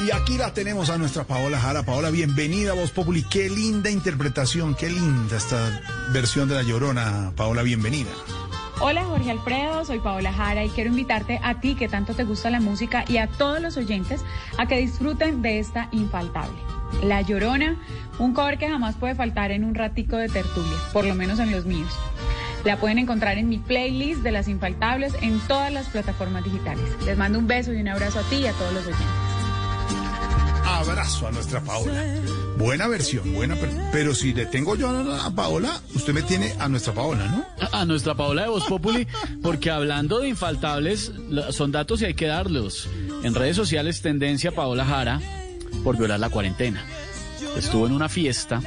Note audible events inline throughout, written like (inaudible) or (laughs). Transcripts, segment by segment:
Y aquí la tenemos a nuestra Paola Jara. Paola, bienvenida a Voz Populi. Qué linda interpretación, qué linda esta versión de La Llorona. Paola, bienvenida. Hola Jorge Alfredo, soy Paola Jara y quiero invitarte a ti que tanto te gusta la música y a todos los oyentes a que disfruten de esta infaltable. La Llorona, un cover que jamás puede faltar en un ratico de tertulia, por lo menos en los míos. La pueden encontrar en mi playlist de las infaltables en todas las plataformas digitales. Les mando un beso y un abrazo a ti y a todos los oyentes. Abrazo a nuestra Paola. Buena versión, buena. Pero si le tengo yo a Paola, usted me tiene a nuestra Paola, ¿no? A nuestra Paola de Voz Populi, porque hablando de infaltables, son datos y hay que darlos. En redes sociales, tendencia Paola Jara por violar la cuarentena. Estuvo en una fiesta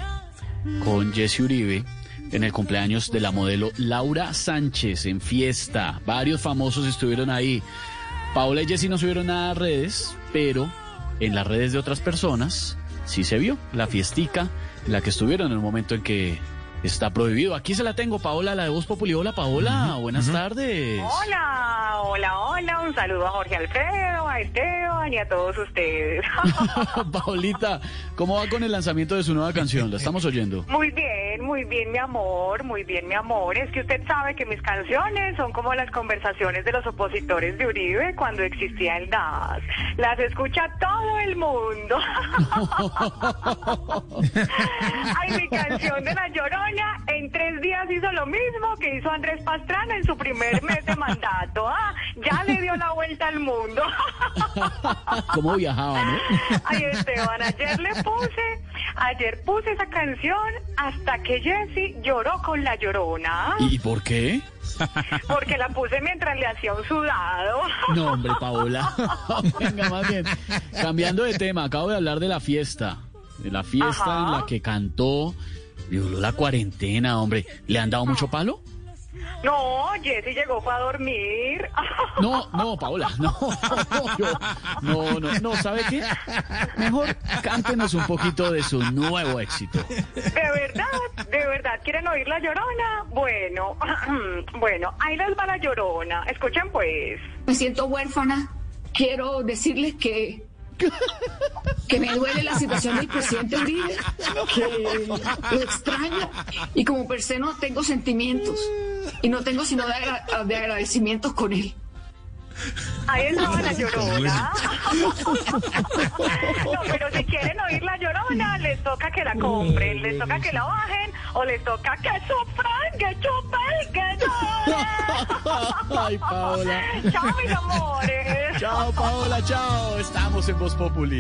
con Jesse Uribe en el cumpleaños de la modelo Laura Sánchez en fiesta. Varios famosos estuvieron ahí. Paola y Jesse no subieron nada a redes, pero en las redes de otras personas sí se vio la fiestica en la que estuvieron en el momento en que está prohibido. Aquí se la tengo, Paola, la de Voz Populi. Hola, Paola, buenas tardes. Hola, hola, hola. Un saludo a Jorge Alfredo, a Esteban y a todos ustedes. (laughs) Paolita, ¿cómo va con el lanzamiento de su nueva canción? La estamos oyendo. Muy bien, muy bien, mi amor, muy bien, mi amor. Es que usted sabe que mis canciones son como las conversaciones de los opositores de Uribe cuando existía el gas. Las escucha todo el mundo. (laughs) Ay, mi canción de La Llorona en tres días hizo lo mismo que hizo Andrés Pastrana en su primer mes de mandato. Ah, ya le dio la vuelta al mundo. (laughs) ¿Cómo viajaba, no? Ay, Esteban, ayer le puse, ayer puse esa canción hasta que Jesse lloró con La Llorona. ¿Y por qué? (laughs) Porque la puse mientras le hacía un sudado. No, hombre, Paola. (laughs) Venga, más bien. Cambiando de tema, acabo de hablar de la fiesta. De la fiesta en la que cantó, violó la cuarentena, hombre. ¿Le han dado mucho palo? No, Jesse llegó fue a dormir. (laughs) No, no, Paola, no, (laughs) no, no, no, ¿sabe qué? Mejor cántenos un poquito de su nuevo éxito. ¿De verdad? ¿De verdad quieren oír la llorona? Bueno, (clears throat) bueno, ahí les va la llorona. Escuchen pues. Me siento huérfana. Quiero decirles que que me duele la situación del presidente Uribe, que lo extraño y como per se no tengo sentimientos y no tengo sino de, agra de agradecimientos con él. Ahí estaba la llorona. (laughs) No, pero si quieren oír la llorona, les toca que la compren, les toca que la bajen o les toca que sufran, que chupen, que lloren. (laughs) Ay, Paola. Chao, mis amores. Chao, Paola, chao. Estamos en Voz Populi.